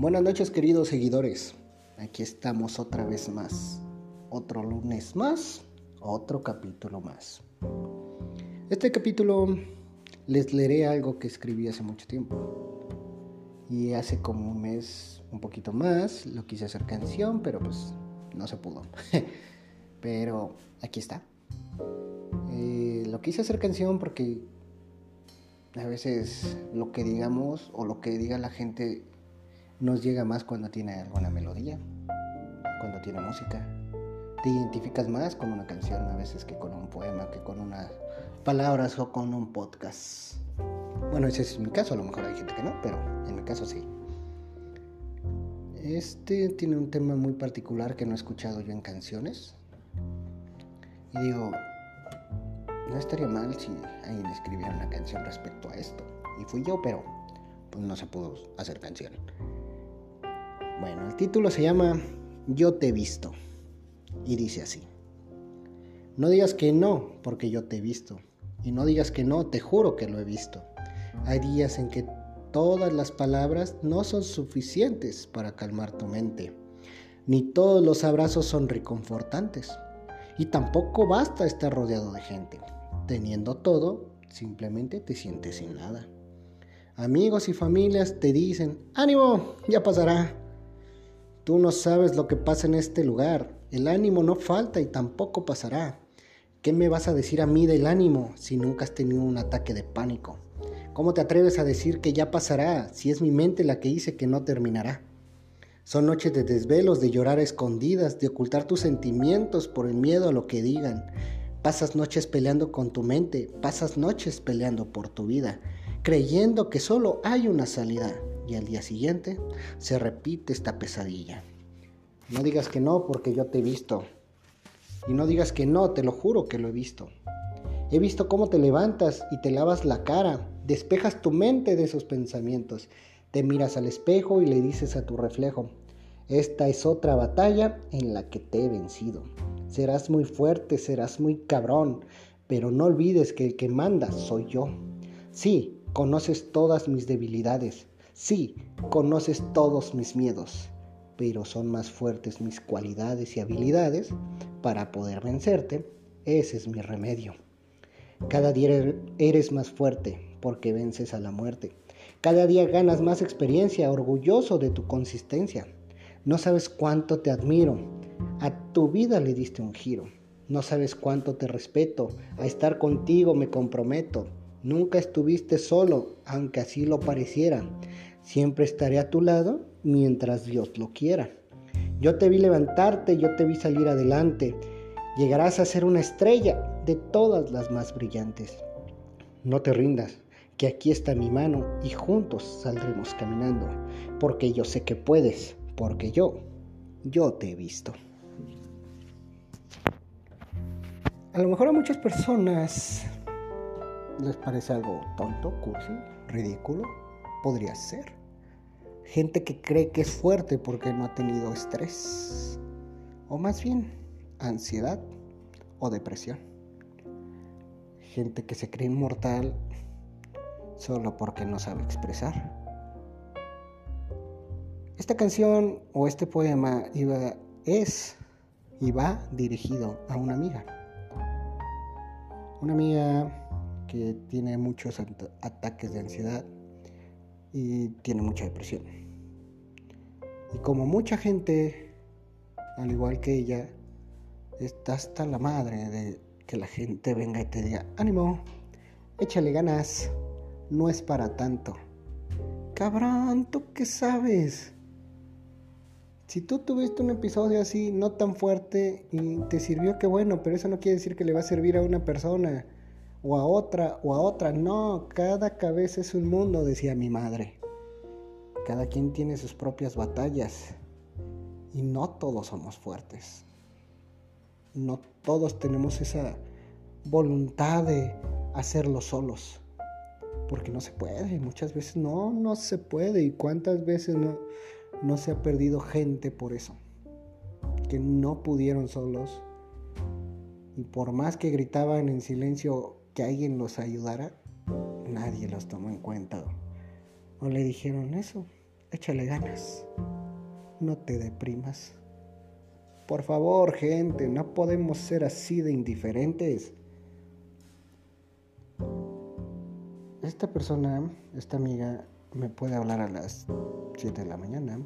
Buenas noches queridos seguidores. Aquí estamos otra vez más. Otro lunes más, otro capítulo más. Este capítulo les leeré algo que escribí hace mucho tiempo. Y hace como un mes, un poquito más, lo quise hacer canción, pero pues no se pudo. pero aquí está. Eh, lo quise hacer canción porque a veces lo que digamos o lo que diga la gente nos llega más cuando tiene alguna melodía, cuando tiene música. Te identificas más con una canción a veces que con un poema, que con unas palabras o con un podcast. Bueno, ese es mi caso, a lo mejor hay gente que no, pero en mi caso sí. Este tiene un tema muy particular que no he escuchado yo en canciones. Y digo, no estaría mal si alguien escribiera una canción respecto a esto. Y fui yo, pero pues no se pudo hacer canción. Bueno, el título se llama Yo te he visto. Y dice así. No digas que no, porque yo te he visto. Y no digas que no, te juro que lo he visto. Hay días en que todas las palabras no son suficientes para calmar tu mente. Ni todos los abrazos son reconfortantes. Y tampoco basta estar rodeado de gente. Teniendo todo, simplemente te sientes sin nada. Amigos y familias te dicen, ánimo, ya pasará. Tú no sabes lo que pasa en este lugar. El ánimo no falta y tampoco pasará. ¿Qué me vas a decir a mí del ánimo si nunca has tenido un ataque de pánico? ¿Cómo te atreves a decir que ya pasará si es mi mente la que dice que no terminará? Son noches de desvelos, de llorar escondidas, de ocultar tus sentimientos por el miedo a lo que digan. Pasas noches peleando con tu mente, pasas noches peleando por tu vida, creyendo que solo hay una salida y al día siguiente se repite esta pesadilla. No digas que no porque yo te he visto. Y no digas que no, te lo juro que lo he visto. He visto cómo te levantas y te lavas la cara, despejas tu mente de esos pensamientos, te miras al espejo y le dices a tu reflejo, esta es otra batalla en la que te he vencido. Serás muy fuerte, serás muy cabrón, pero no olvides que el que manda soy yo. Sí, conoces todas mis debilidades, Sí, conoces todos mis miedos, pero son más fuertes mis cualidades y habilidades para poder vencerte. Ese es mi remedio. Cada día eres más fuerte porque vences a la muerte. Cada día ganas más experiencia, orgulloso de tu consistencia. No sabes cuánto te admiro. A tu vida le diste un giro. No sabes cuánto te respeto. A estar contigo me comprometo. Nunca estuviste solo, aunque así lo pareciera. Siempre estaré a tu lado mientras Dios lo quiera. Yo te vi levantarte, yo te vi salir adelante. Llegarás a ser una estrella de todas las más brillantes. No te rindas, que aquí está mi mano y juntos saldremos caminando, porque yo sé que puedes, porque yo, yo te he visto. A lo mejor a muchas personas les parece algo tonto, cursi, ridículo, podría ser. Gente que cree que es fuerte porque no ha tenido estrés. O más bien, ansiedad o depresión. Gente que se cree inmortal solo porque no sabe expresar. Esta canción o este poema es y va dirigido a una amiga. Una amiga que tiene muchos ataques de ansiedad y tiene mucha depresión. Y como mucha gente, al igual que ella, está hasta la madre de que la gente venga y te diga, ánimo, échale ganas, no es para tanto. Cabrón, ¿tú qué sabes? Si tú tuviste un episodio así, no tan fuerte, y te sirvió, qué bueno, pero eso no quiere decir que le va a servir a una persona o a otra o a otra. No, cada cabeza es un mundo, decía mi madre. Cada quien tiene sus propias batallas y no todos somos fuertes. No todos tenemos esa voluntad de hacerlo solos. Porque no se puede, muchas veces no, no se puede. ¿Y cuántas veces no, no se ha perdido gente por eso? Que no pudieron solos. Y por más que gritaban en silencio, que alguien los ayudara, nadie los tomó en cuenta. O le dijeron eso, échale ganas. No te deprimas. Por favor, gente, no podemos ser así de indiferentes. Esta persona, esta amiga, me puede hablar a las 7 de la mañana,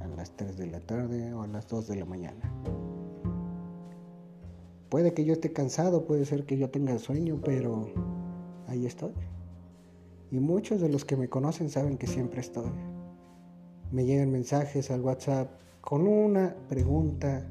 a las 3 de la tarde o a las 2 de la mañana. Puede que yo esté cansado, puede ser que yo tenga sueño, pero ahí estoy. Y muchos de los que me conocen saben que siempre estoy. Me llegan mensajes al WhatsApp con una pregunta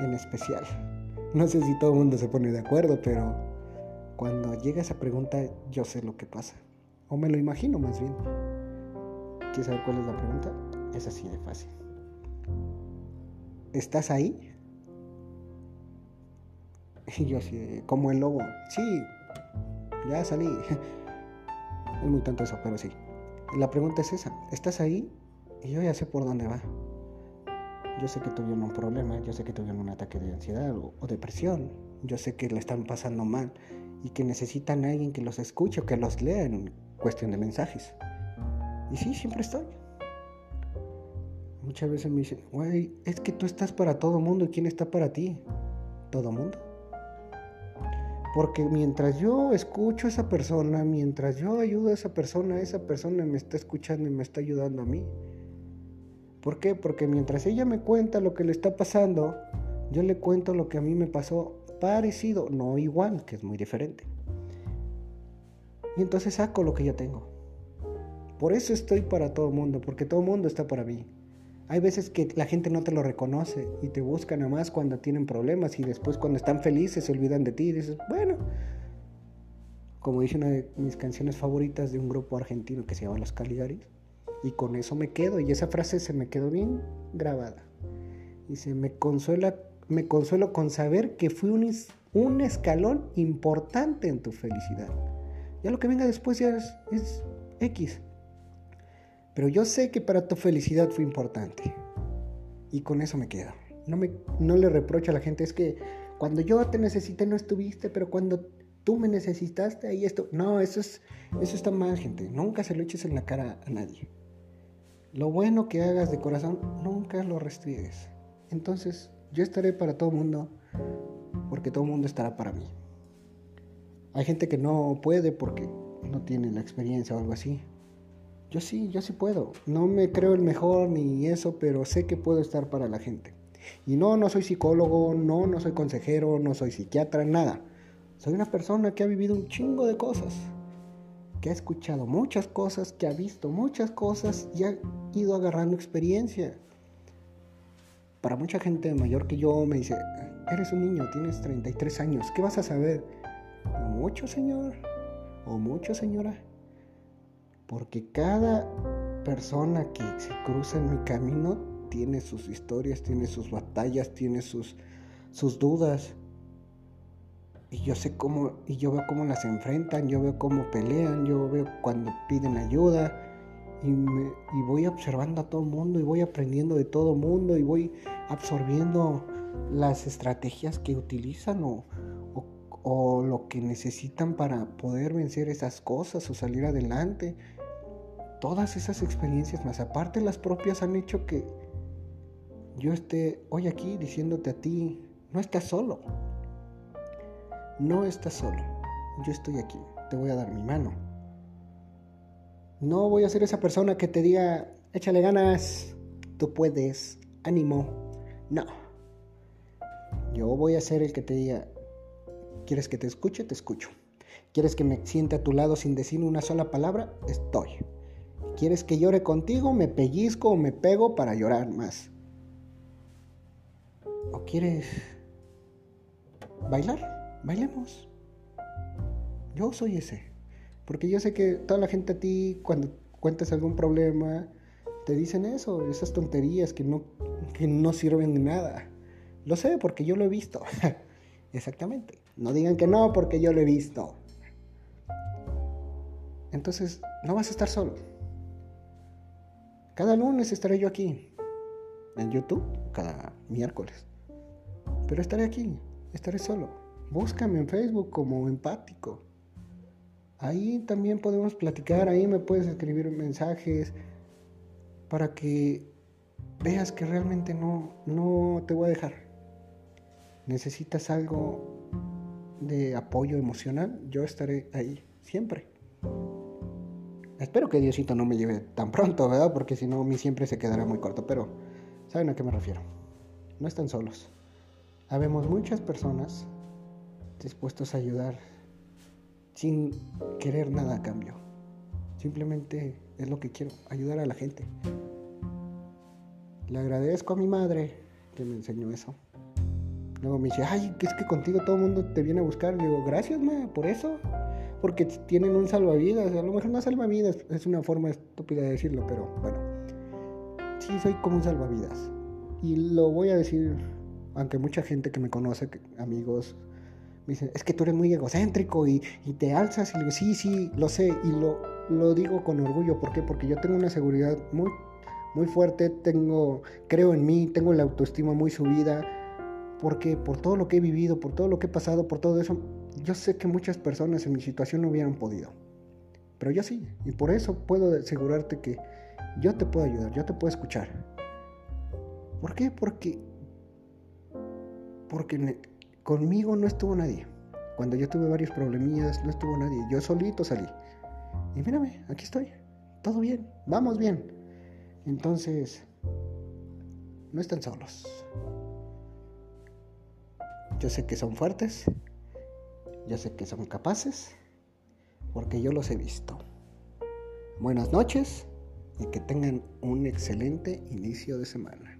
en especial. No sé si todo el mundo se pone de acuerdo, pero cuando llega esa pregunta yo sé lo que pasa. O me lo imagino más bien. ¿Quieres saber cuál es la pregunta? Es así de fácil. ¿Estás ahí? Y yo así, como el lobo. Sí, ya salí. Es muy tanto eso, pero sí. La pregunta es esa. ¿Estás ahí? Y yo ya sé por dónde va. Yo sé que tuvieron un problema, yo sé que tuvieron un ataque de ansiedad o, depresión. Yo sé que le están pasando mal y que necesitan a alguien que los escuche o que los lea en cuestión de mensajes. Y sí, siempre estoy. Muchas veces me dicen, güey, es que tú estás para todo mundo y quién está para ti. Todo mundo. Porque mientras yo escucho a esa persona, mientras yo ayudo a esa persona, esa persona me está escuchando y me está ayudando a mí. ¿Por qué? Porque mientras ella me cuenta lo que le está pasando, yo le cuento lo que a mí me pasó parecido, no igual, que es muy diferente. Y entonces saco lo que yo tengo. Por eso estoy para todo el mundo, porque todo el mundo está para mí. Hay veces que la gente no te lo reconoce y te buscan a más cuando tienen problemas y después cuando están felices se olvidan de ti y dices, bueno, como dice una de mis canciones favoritas de un grupo argentino que se llama Los Caligaris, y con eso me quedo. Y esa frase se me quedó bien grabada. Dice, me consuela, me consuelo con saber que fui un, un escalón importante en tu felicidad. Ya lo que venga después ya es, es X. Pero yo sé que para tu felicidad fue importante. Y con eso me quedo. No, me, no le reprocho a la gente, es que cuando yo te necesité no estuviste, pero cuando tú me necesitaste ahí esto. No, eso, es, eso está mal, gente. Nunca se lo eches en la cara a nadie. Lo bueno que hagas de corazón, nunca lo restriegues. Entonces, yo estaré para todo el mundo, porque todo el mundo estará para mí. Hay gente que no puede porque no tiene la experiencia o algo así. Yo sí, yo sí puedo. No me creo el mejor ni eso, pero sé que puedo estar para la gente. Y no, no soy psicólogo, no, no soy consejero, no soy psiquiatra, nada. Soy una persona que ha vivido un chingo de cosas que ha escuchado muchas cosas, que ha visto muchas cosas y ha ido agarrando experiencia. Para mucha gente mayor que yo me dice, eres un niño, tienes 33 años, ¿qué vas a saber? Mucho, señor, o mucho, señora. Porque cada persona que se cruza en mi camino tiene sus historias, tiene sus batallas, tiene sus, sus dudas y yo sé cómo, y yo veo cómo las enfrentan, yo veo cómo pelean, yo veo cuando piden ayuda y, me, y voy observando a todo el mundo y voy aprendiendo de todo el mundo y voy absorbiendo las estrategias que utilizan o, o lo que necesitan para poder vencer esas cosas o salir adelante. Todas esas experiencias más aparte las propias han hecho que yo esté hoy aquí diciéndote a ti, no estás solo no estás solo. Yo estoy aquí. Te voy a dar mi mano. No voy a ser esa persona que te diga, échale ganas, tú puedes, ánimo. No. Yo voy a ser el que te diga, ¿quieres que te escuche? Te escucho. ¿Quieres que me siente a tu lado sin decir una sola palabra? Estoy. ¿Quieres que llore contigo? Me pellizco o me pego para llorar más. ¿O quieres bailar? bailemos. Yo soy ese. Porque yo sé que toda la gente a ti, cuando cuentas algún problema, te dicen eso, esas tonterías que no, que no sirven de nada. Lo sé porque yo lo he visto. Exactamente. No digan que no porque yo lo he visto. Entonces, no vas a estar solo. Cada lunes estaré yo aquí. En YouTube, cada miércoles. Pero estaré aquí. Estaré solo. Búscame en Facebook como empático. Ahí también podemos platicar, ahí me puedes escribir mensajes. para que veas que realmente no, no te voy a dejar. Necesitas algo de apoyo emocional, yo estaré ahí siempre. Espero que Diosito no me lleve tan pronto, ¿verdad? Porque si no, mi siempre se quedará muy corto. Pero, ¿saben a qué me refiero? No están solos. Habemos muchas personas dispuestos a ayudar sin querer nada a cambio. Simplemente es lo que quiero, ayudar a la gente. Le agradezco a mi madre que me enseñó eso. Luego me dice, ay, es que contigo todo el mundo te viene a buscar. Le digo, gracias, ma, por eso. Porque tienen un salvavidas. A lo mejor no salvavidas, es una forma estúpida de decirlo, pero bueno. Sí, soy como un salvavidas. Y lo voy a decir, aunque mucha gente que me conoce, amigos, me dicen, es que tú eres muy egocéntrico y, te alzas. Y digo, sí, sí, lo sé. Y lo, lo digo con orgullo. ¿Por qué? Porque yo tengo una seguridad muy, muy fuerte. Tengo, creo en mí, tengo la autoestima muy subida porque por todo lo que he vivido, por todo lo que he pasado, por todo eso, yo sé que muchas personas en mi situación no hubieran podido. Pero yo sí, y por eso puedo asegurarte que yo te puedo ayudar, yo te puedo escuchar. ¿Por qué? Porque porque conmigo no estuvo nadie. Cuando yo tuve varios problemillas, no estuvo nadie. Yo solito salí. Y mírame, aquí estoy. Todo bien, vamos bien. Entonces, no están solos. Yo sé que son fuertes, yo sé que son capaces, porque yo los he visto. Buenas noches y que tengan un excelente inicio de semana.